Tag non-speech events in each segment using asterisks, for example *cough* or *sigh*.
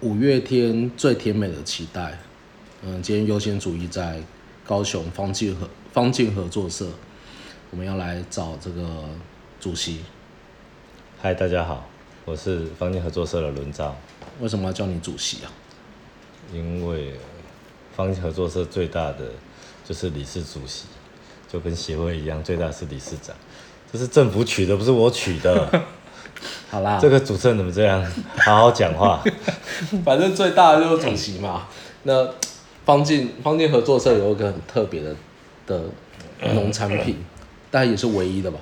五月天最甜美的期待，嗯，今天优先主义在高雄方进合方进合作社，我们要来找这个主席。嗨，大家好，我是方进合作社的轮照。为什么要叫你主席啊？因为方进合作社最大的就是理事主席，就跟协会一样，最大是理事长。这是政府取的，不是我取的。*laughs* 好啦，这个主持人怎么这样？好好讲话。*laughs* 反正最大的就是主席嘛。那方进方进合作社有一个很特别的的农产品，但也是唯一的吧？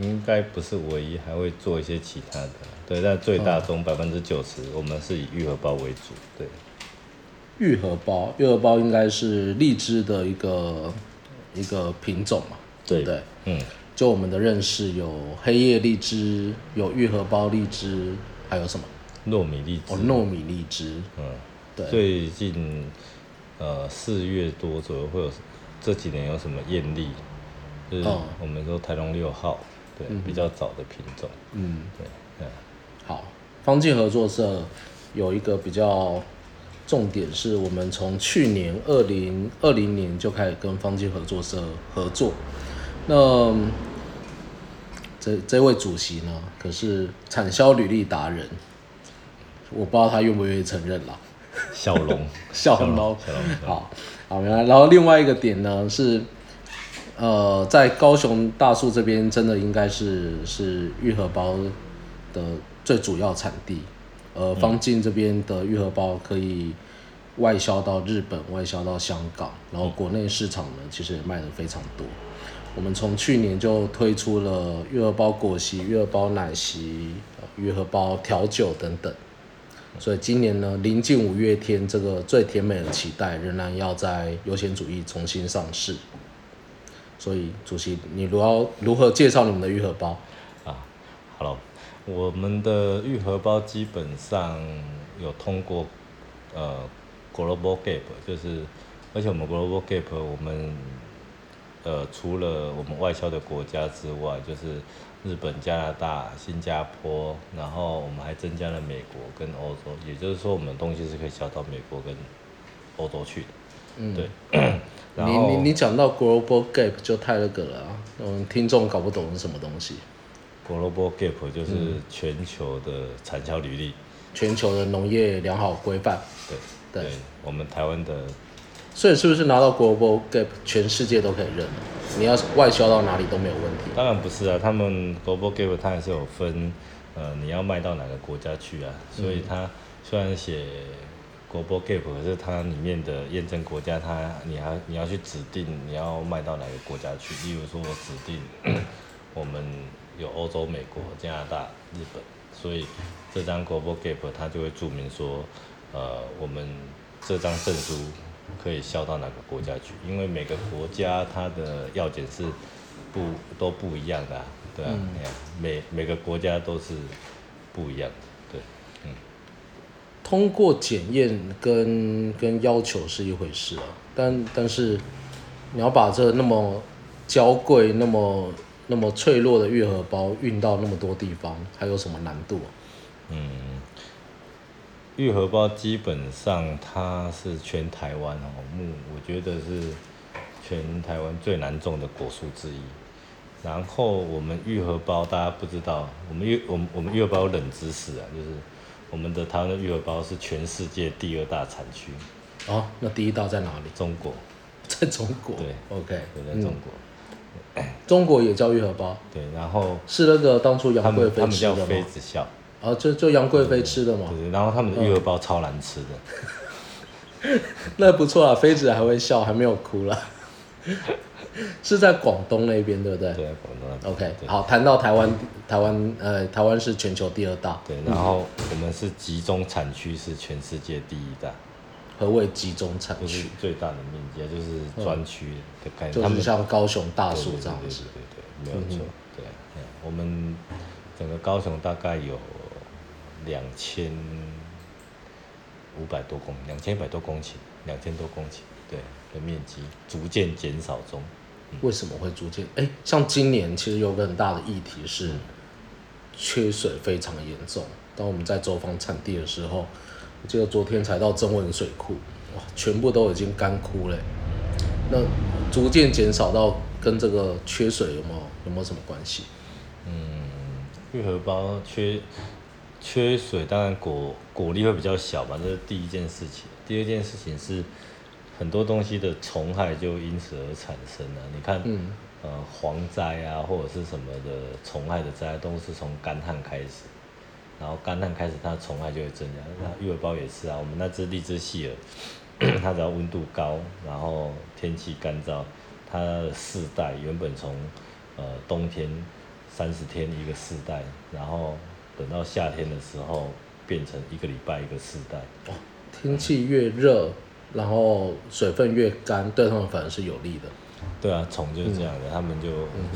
应该不是唯一，还会做一些其他的。对，但最大中百分之九十，我们是以愈合包为主。对，愈合包，愈合包应该是荔枝的一个一个品种嘛？对不对？嗯，就我们的认识，有黑夜荔枝，有愈合包荔枝，还有什么？糯米荔枝。哦，糯米荔枝。嗯，对。最近呃四月多左右会有这几年有什么艳丽？就是我们说台龙六号，对，比较早的品种。嗯，对，嗯。好，方进合作社有一个比较重点，是我们从去年二零二零年就开始跟方进合作社合作。那这这位主席呢，可是产销履历达人，我不知道他愿不愿意承认啦。小龙，*laughs* 小龙，好好，原来，然后另外一个点呢是，呃，在高雄大树这边，真的应该是是愈合包的。最主要产地，呃，方进这边的愈合包可以外销到日本，外销到香港，然后国内市场呢，其实也卖的非常多。我们从去年就推出了愈合包果昔、愈合包奶昔、愈合包调酒等等，所以今年呢，临近五月天这个最甜美的期待，仍然要在优先主义重新上市。所以，主席，你如何如何介绍你们的愈合包啊？Hello。我们的愈合包基本上有通过呃 Global Gap，就是而且我们 Global Gap 我们呃除了我们外销的国家之外，就是日本、加拿大、新加坡，然后我们还增加了美国跟欧洲，也就是说我们东西是可以销到美国跟欧洲去的。嗯，对。*clears throat* 你你你讲到 Global Gap 就太那个了啊，嗯，听众搞不懂是什么东西。Global Gap 就是全球的产销履历，全球的农业良好规范。对对，我们台湾的，所以是不是拿到 Global Gap，全世界都可以认？你要外销到哪里都没有问题？当然不是啊，他们 Global Gap 它还是有分，呃，你要卖到哪个国家去啊？所以它虽然写 Global Gap，可是它里面的验证国家，它你还你要去指定你要卖到哪个国家去。例如说我指定 *clears throat* 我们。有欧洲、美国、加拿大、日本，所以这张 Global Gap 它就会注明说，呃，我们这张证书可以销到哪个国家去？因为每个国家它的药检是不都不一样的，对啊，每每个国家都是不一样的，对，嗯。通过检验跟跟要求是一回事啊，但但是你要把这那么娇贵那么。那么脆弱的愈合包运到那么多地方，还有什么难度？啊嗯，愈合包基本上它是全台湾哦木，我觉得是全台湾最难种的果树之一。然后我们愈合包大家不知道，我们愈我们我们愈合包有冷知识啊，就是我们的台湾的愈合包是全世界第二大产区。哦，那第一大在哪里？中国，在中国。对，OK，对，在中国。中国也叫愈合包，对，然后是那个当初杨贵妃吃的吗？妃子笑，啊，就就杨贵妃吃的嘛。对，然后他们的育儿包超难吃的。*laughs* 那不错啊，妃子还会笑，还没有哭了。*laughs* 是在广东那边，对不对？对，广东。OK，好，谈到台湾，台湾呃，台湾是全球第二大。对，然后我们是集中产区是全世界第一大。何谓集中产区？最大的面积就是专区的概念，就是像高雄大树这样子。对对对，没有错。对，我们整个高雄大概有两千五百多公，两千一百多公顷，两千多公顷，对的面积逐渐减少中。为什么会逐渐？哎，像今年其实有个很大的议题是，缺水非常严重。当我们在走访产地的时候，我记得昨天才到增文水库，哇，全部都已经干枯了。那逐渐减少到跟这个缺水有没有有没有什么关系？嗯玉荷包缺缺水，当然果果粒会比较小吧，这是第一件事情。第二件事情是很多东西的虫害就因此而产生了。你看，嗯呃，蝗灾啊，或者是什么的虫害的灾，都是从干旱开始，然后干旱开始，它的虫害就会增加。那玉荷包也是啊，我们那只荔枝细耳，*coughs* 它只要温度高，然后天气干燥，它的世代原本从呃冬天三十天一个世代，然后等到夏天的时候变成一个礼拜一个世代。哦天气越热，然后水分越干，对他们反而是有利的。对啊，虫就是这样的，他们就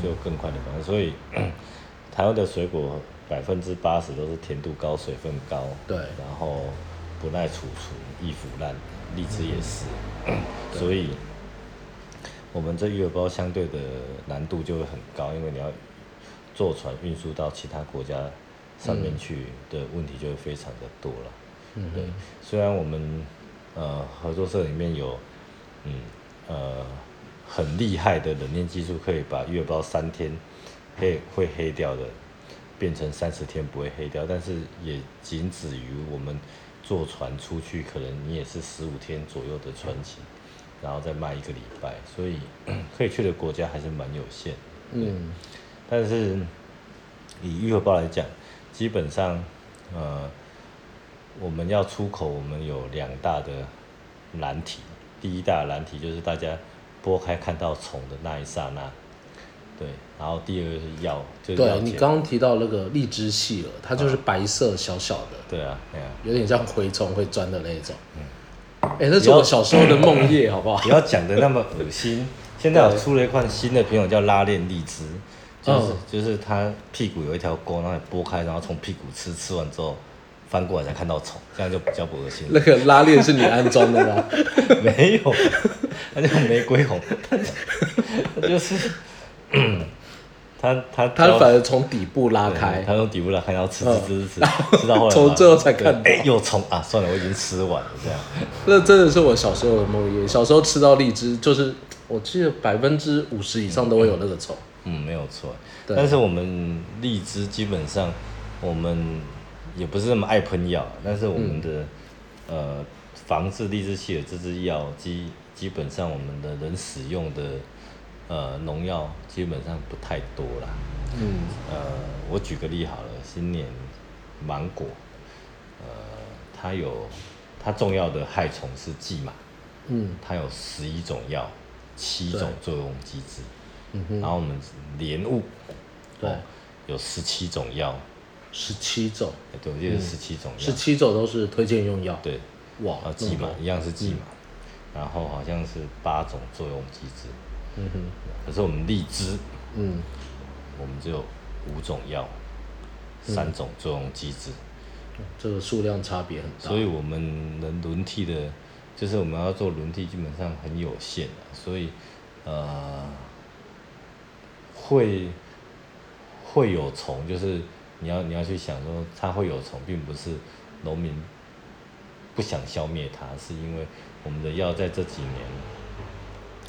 就更快的繁殖。所以 *clears throat* 台湾的水果百分之八十都是甜度高、水分高，对然后不耐储存、易腐烂，荔枝也是。所以我们这玉荷包相对的难度就会很高，因为你要坐船运输到其他国家上面去的问题就会非常的多了。嗯对，虽然我们呃合作社里面有嗯呃很厉害的冷链技术，可以把月包三天黑会黑掉的变成三十天不会黑掉，但是也仅止于我们坐船出去，可能你也是十五天左右的船期，然后再卖一个礼拜，所以可以去的国家还是蛮有限。嗯但是以玉荷包来讲，基本上呃我们要出口，我们有两大的难题。第一大的难题就是大家剥开看到虫的那一刹那，对。然后第二个是药，对你刚刚提到那个荔枝细了，它就是白色小小的，对啊，对啊。有点像蛔虫会钻的那一种。哎、那是我小时候的梦魇，好不好不？要讲的那么恶心。现在我出了一款新的品种叫拉链荔枝，就是、嗯就是它屁股有一条沟，然后你剥开，然后从屁股吃，吃完之后翻过来才看到虫，这样就比较不恶心。那个拉链是你安装的吗？*laughs* 没有，它叫玫瑰红，它就是，它它它反而从底部拉开，它从底部拉开，然后吃吃嗯吃吃吃，吃到后来 *laughs* 从最后才看到对哎，有虫啊！算了，我已经吃完了，这样。那真的是我小时候的梦魇。小时候吃到荔枝，就是我记得百分之五十以上都会有那个虫。嗯，没有错。但是我们荔枝基本上，我们也不是那么爱喷药，但是我们的、呃防治荔枝气的这支药基基本上我们的人使用的呃农药基本上不太多啦。嗯呃，我举个例好了，新年芒果，呃，它有它重要的害虫是蓟马，嗯它有十一种药，七种作用机制。嗯，然后我们莲雾，对。哦，有十七种药，十七种，哎对，我记得十七种药，十七种都是推荐用药。对，哇然后，这么多蓟马一样是蓟马，然后好像是八种作用机制，嗯哼，可是我们荔枝，嗯。我们只有五种药，三种作用机制，这个数量差别很大。所以我们能轮替的，就是我们要做轮替，基本上很有限的，所以呃，会会有虫，就是你要你要去想说它会有虫，并不是农民不想消灭它，是因为我们的药在这几年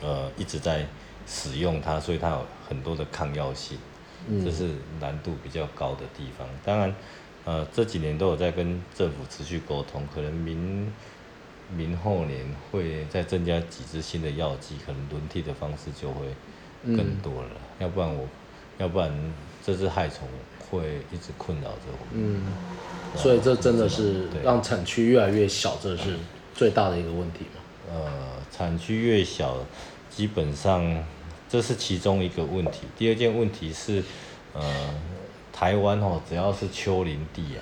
呃一直在使用它，所以它有很多的抗药性。嗯这是难度比较高的地方。当然，呃，这几年都有在跟政府持续沟通，可能明明后年会再增加几支新的药剂，可能轮替的方式就会更多了。要不然我，要不然这只害虫会一直困扰着我们。嗯，所以这真的是让产区越来越小，这是最大的一个问题嘛。呃，产区越小，基本上这是其中一个问题。第二件问题是，呃，台湾哦，只要是丘陵地啊，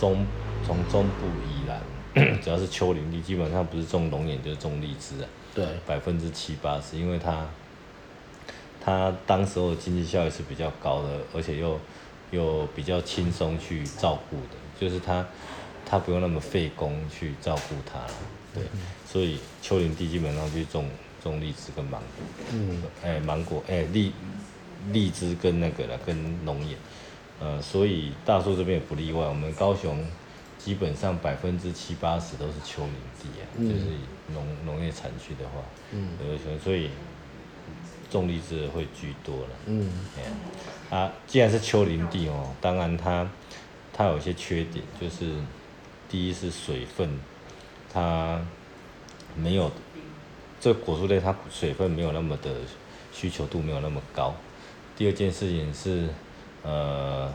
中从中部以南，*clears throat* 只要是丘陵地，基本上不是种龙眼就是种荔枝啊，对，百分之七八十，因为它它当时候的经济效益是比较高的，而且又又比较轻松去照顾的，就是他他不用那么费工去照顾它了，对，所以丘陵地基本上就种种荔枝跟芒果，嗯，哎、芒果哎、荔荔枝跟那个了跟龙眼，呃，所以大树这边也不例外。我们高雄基本上百分之七八十都是丘陵地啊，就是以农农业产区的话，嗯，所以种荔枝的会居多了。嗯，啊，既然是丘陵地哦，当然它它有一些缺点，就是第一是水分，它没有这果树类它水分没有那么的需求度没有那么高。第二件事情是。呃，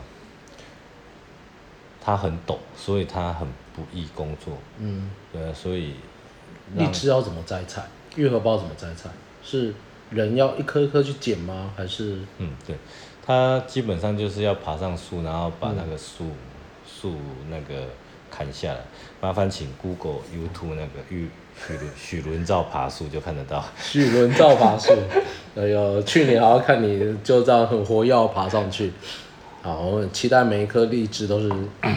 它很陡，所以它很不易工作。嗯，对，所以荔枝要怎么摘采？月荷包怎么摘采？是人要一颗一颗去捡吗？还是？嗯，对，它基本上就是要爬上树，然后把那个树树那个砍下来。麻烦请 Google、YouTube 那个许许许伦照爬树就看得到。许伦照爬树，*laughs* 哎呦，去年好像看你就这样很活跃爬上去。好，我们期待每一颗荔枝都是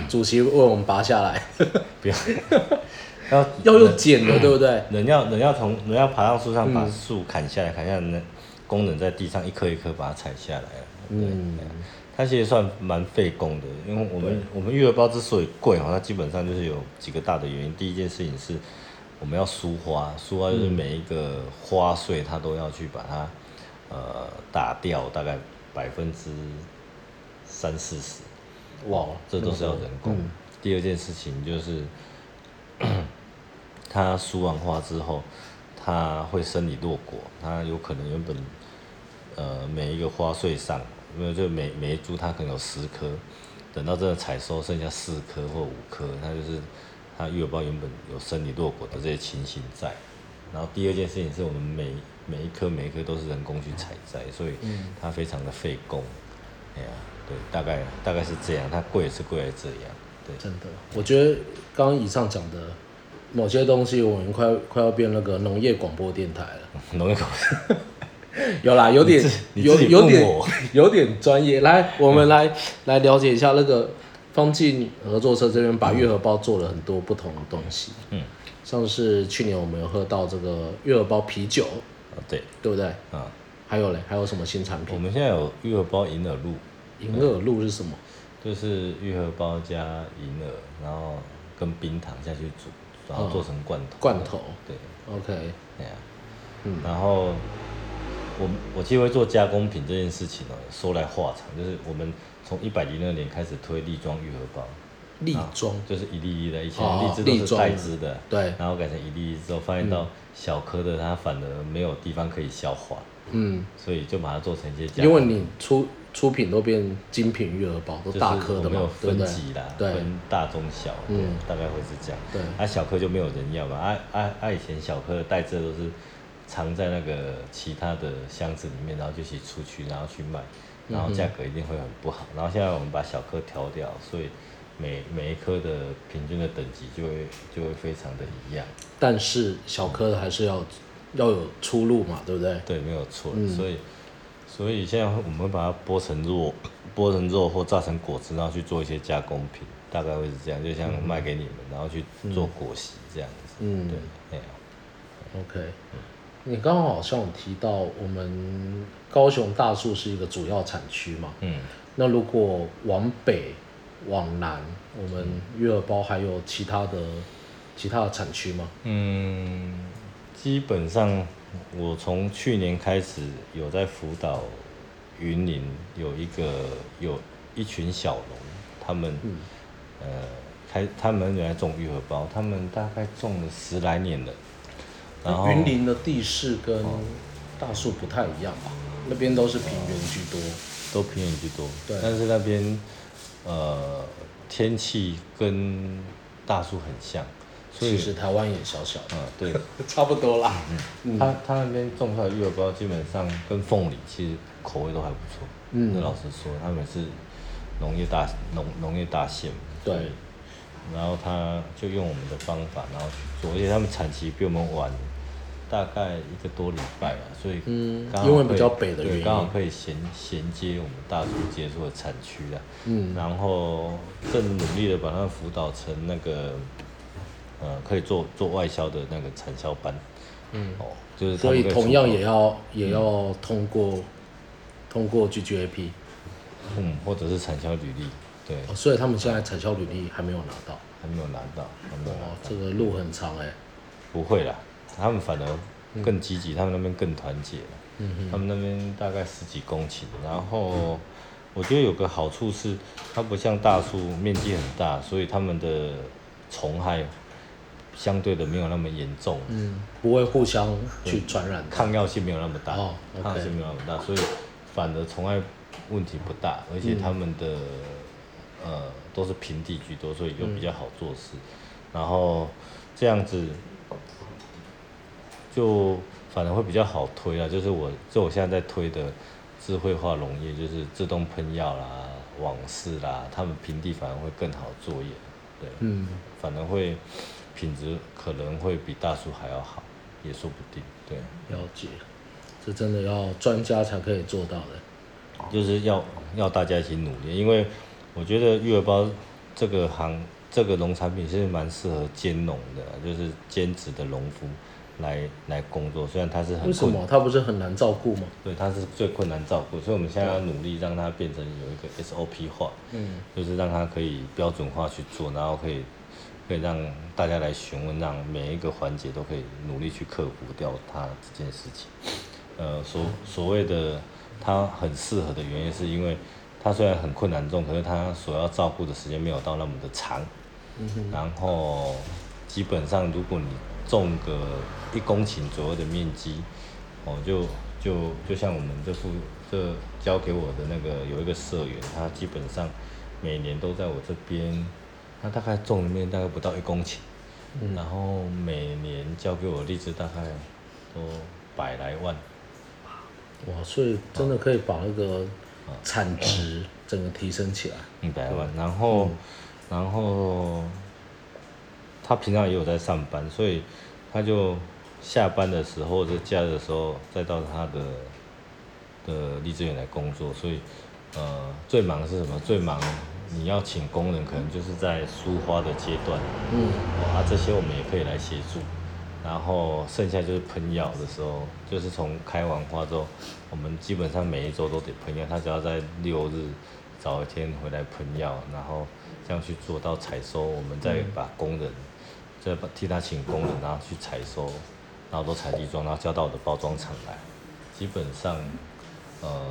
主席为我们拔下来。*laughs* 不要，要要用剪的，*clears throat* 对不对？人要人要从人要爬上树上把树砍下来，砍下来那工人在地上一颗一颗把它采下来。嗯，它其实算蛮费工的，因为我们我们育儿包之所以贵哈，它基本上就是有几个大的原因。第一件事情是我们要疏花，疏花就是每一个花穗它都要去把它呃打掉，大概百分之。三四十，哇，这都是要人工。第二件事情就是，*clears throat* 它输完花之后，它会生理落果，它有可能原本，呃，每一个花穗上，因为就每每一株它可能有十颗，等到真的采收剩下四颗或五颗，它就是它育儿包原本有生理落果的这些情形在。然后第二件事情是我们每每一颗每一颗都是人工去采摘，所以它非常的费工，哎呀。对，大概大概是这样，它贵是贵在这样。对，真的，我觉得刚刚以上讲的某些东西，我们快快要变那个农业广播电台了。*laughs* 农业广播，有啦，有点有有点 *laughs* 有点专业。来，我们来来了解一下那个方进合作社这边把月荷包做了很多不同的东西。嗯，像是去年我们有喝到这个月荷包啤酒。对，对不对？啊，还有嘞，还有什么新产品？我们现在有月荷包银耳露。银耳露是什么？就是玉荷包加银耳，然后跟冰糖下去煮，然后做成罐头。罐头。对。OK。对啊。嗯。然后我我其实会做加工品这件事情哦，说来话长，就是我们从一百零二年开始推粒装玉荷包。粒装。就是一粒粒的，以前荔枝都是带汁的。对。然后改成一粒粒之后，发现到小颗的它反而没有地方可以消化。嗯。所以就把它做成一些。因为你出。出品都变精品育儿包，都大颗的嘛，分级啦，分大中小，嗯，大概会是这样。对，啊小颗就没有人要嘛，啊啊啊以前小颗的袋子都是藏在那个其他的箱子里面，然后就去出去，然后去卖，然后价格一定会很不好。然后现在我们把小颗调掉，所以每每一颗的平均的等级就会就会非常的一样。但是小颗的还是要要有出路嘛，对不对？对，没有错，所以。所以现在我们把它剥成肉，剥成肉或榨成果汁，然后去做一些加工品，大概会是这样，就像卖给你们，然后去做果昔这样子。嗯，对，哎呀，OK，你刚刚好像有提到我们高雄大树是一个主要产区嘛？嗯，那如果往北、往南，我们月耳包还有其他的其他的产区吗？嗯，基本上。我从去年开始有在辅导云林有一个有一群小农，他们呃开他们原来种玉荷包，他们大概种了十来年了。然后云林的地势跟大树不太一样吧？那边都是平原居多，都平原居多。对。但是那边呃天气跟大树很像。其实台湾也小小，嗯，对，*laughs* 差不多啦。嗯，他他那边种出来玉耳包基本上跟凤梨其实口味都还不错。嗯，那老实说，他们是农业大农农业大县。对。然后他就用我们的方法，然后去做，而且他们产期比我们晚大概一个多礼拜吧，所以嗯，因为比较北的原因，刚好可以衔衔接我们大竹接触的产区啊。嗯。然后更努力的把它辅导成那个。呃，可以做做外销的那个产销班，嗯，哦，就是所以同样也要也要通过通过 GGAP，嗯，或者是产销履历，对，哦所以他们现在产销履历还没有拿到。还没有拿到，还没有拿哦，，这个路很长哎。不会啦，他们反而更积极，他们那边更团结了。嗯。他们那边大概十几公顷，然后我觉得有个好处是，它不像大树面积很大，所以他们的虫害相对的没有那么严重，嗯，不会互相去传染。抗药性没有那么大，抗药性没有那么大，所以反而虫害问题不大，而且他们的、呃都是平地居多，所以又比较好做事，然后这样子就反而会比较好推啊，就是我就我现在在推的智慧化农业，就是自动喷药啦、网式啦，他们平地反而会更好作业，对，嗯，反而会品质可能会比大树还要好，也说不定，对。了解。这真的要专家才可以做到的。就是要要大家一起努力，因为我觉得育儿包这个行这个农产品是蛮适合兼农的，就是兼职的农夫来来工作。虽然它是很为什困，么它不是很难照顾吗？对，它是最困难照顾，所以我们现在要努力让它变成有一个 SOP 化，嗯，就是让它可以标准化去做，然后可以可以让大家来询问，让每一个环节都可以努力去克服掉它这件事情。呃，所所谓的它很适合的原因，是因为它虽然很困难重，可是它所要照顾的时间没有到那么的长。然后基本上，如果你种个一公顷左右的面积，哦，就就就像我们这副这交给我的那个有一个社员，他基本上每年都在我这边，他大概种里面大概不到一公顷，然后每年交给我的荔枝大概都百来万，哇，所以真的可以把那个产值整个提升起来。一百万，然后，然后他平常也有在上班，所以他就下班的时候或者假日的时候再到他的的荔枝园来工作，所以呃最忙的是什么？最忙你要请工人，可能就是在疏花的阶段，嗯，哦啊这些我们也可以来协助。然后剩下就是喷药的时候，就是从开完花之后，我们基本上每一周都得喷药。他只要在六日早一天回来喷药，然后这样去做到采收，我们再把工人，再把替他请工人，然后去采收，然后都采集装，然后交到我的包装厂来。基本上，呃，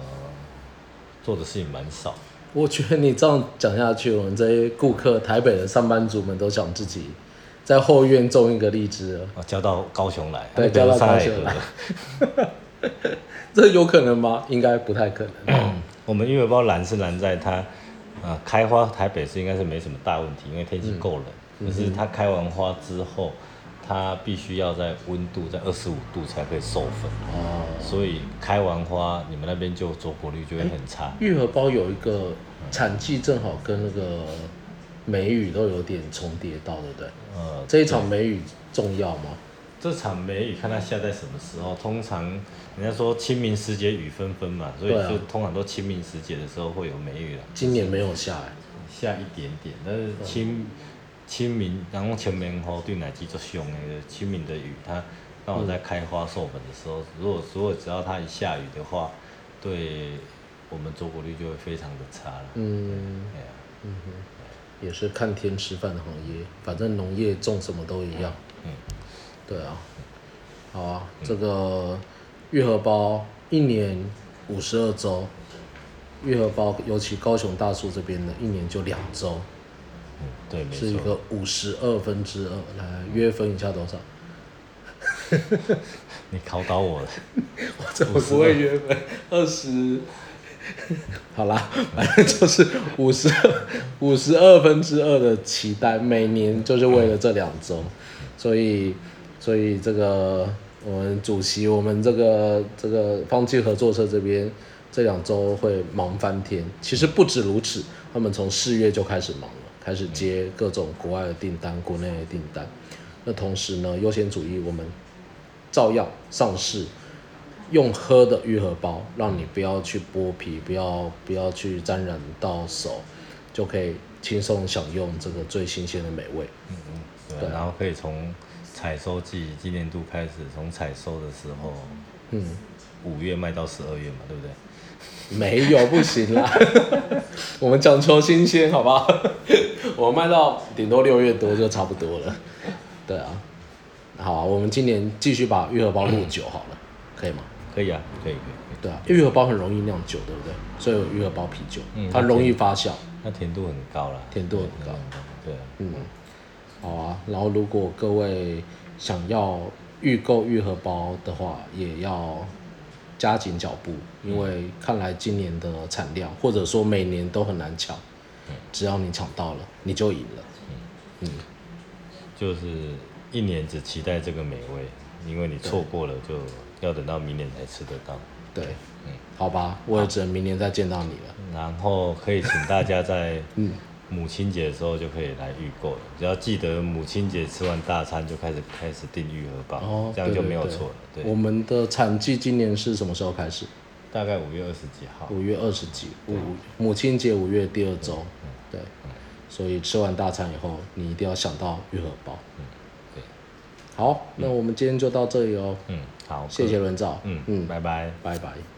做的事情蛮少。我觉得你这样讲下去，我们这些顾客、台北的上班族们都想自己在后院种一个荔枝了。啊，交到高雄来，对那个交到高雄来 *laughs* 这有可能吗？应该不太可能。我们因为包蓝是蓝在它，呃，开花台北是应该是没什么大问题，因为天气够冷。可是它开完花之后，它必须要在温度在二十五度才可以授粉，哦，所以开完花你们那边就着果率就会很差。玉荷包有一个产季正好跟那个梅雨都有点重叠到，对不对？呃，这一场梅雨重要吗？这场梅雨看它下在什么时候，通常人家说清明时节雨纷纷嘛，所以就通常都清明时节的时候会有梅雨了。今年没有下来、下一点点，但是清清明，然后前面后对奶鸡就凶那个清明的雨，它刚好在开花授粉的时候，如果如果只要它一下雨的话，对我们着果率就会非常的差了。嗯，对啊，也是看天吃饭的行业，反正农业种什么都一样。嗯，对啊，好啊，这个玉荷包一年五十二周，玉荷包尤其高雄大树这边的，一年就两周，嗯，对，没是一。个五十二分之二，来约分一下多少？*laughs* 你考倒我了。*laughs* 我怎么不会约分？二十，*laughs* 好啦，反正就是五十五十二分之二的期待，每年就是为了这两周，所以所以这个我们主席，我们这个这个方剂合作社这边这两周会忙翻天。其实不止如此，他们从四月就开始忙了，开始接各种国外的订单、国内的订单。那同时呢，优先主义我们照样上市，用喝的愈合包，让你不要去剥皮，不要不要去沾染到手，就可以轻松享用这个最新鲜的美味。嗯嗯，对对啊，然后可以从采收季今年度开始，从采收的时候，嗯，五月卖到十二月嘛，对不对？*laughs* 没有不行啦，*laughs* 我们讲求新鲜，好不好？*laughs* 我卖到顶多六月多就差不多了。对啊，好啊，我们今年继续把玉荷包录酒好了，可以吗？可以啊，可以可以。对啊，玉荷包很容易酿酒，对不对？所以有玉荷包啤酒，嗯它容易发酵。它甜度很高啦，甜度很高嗯。对啊，嗯，好啊。然后如果各位想要预购愈合包的话，也要加紧脚步，因为看来今年的产量，或者说每年都很难抢，只要你抢到了，你就赢了。嗯，就是一年只期待这个美味，因为你错过了就要等到明年才吃得到。对，好吧，我也只能明年再见到你了。然后可以请大家在 *laughs* 嗯母亲节的时候就可以来预购了，只要记得母亲节吃完大餐就开始开始订玉荷包，哦，这样就没有错了。对，我们的产季今年是什么时候开始？大概五月二十几号。五月二十几，五母亲节五月第二周，对，所以吃完大餐以后，你一定要想到玉荷包。对，好，那我们今天就到这里哦，嗯，好，谢谢伦照，嗯嗯，拜拜。拜拜。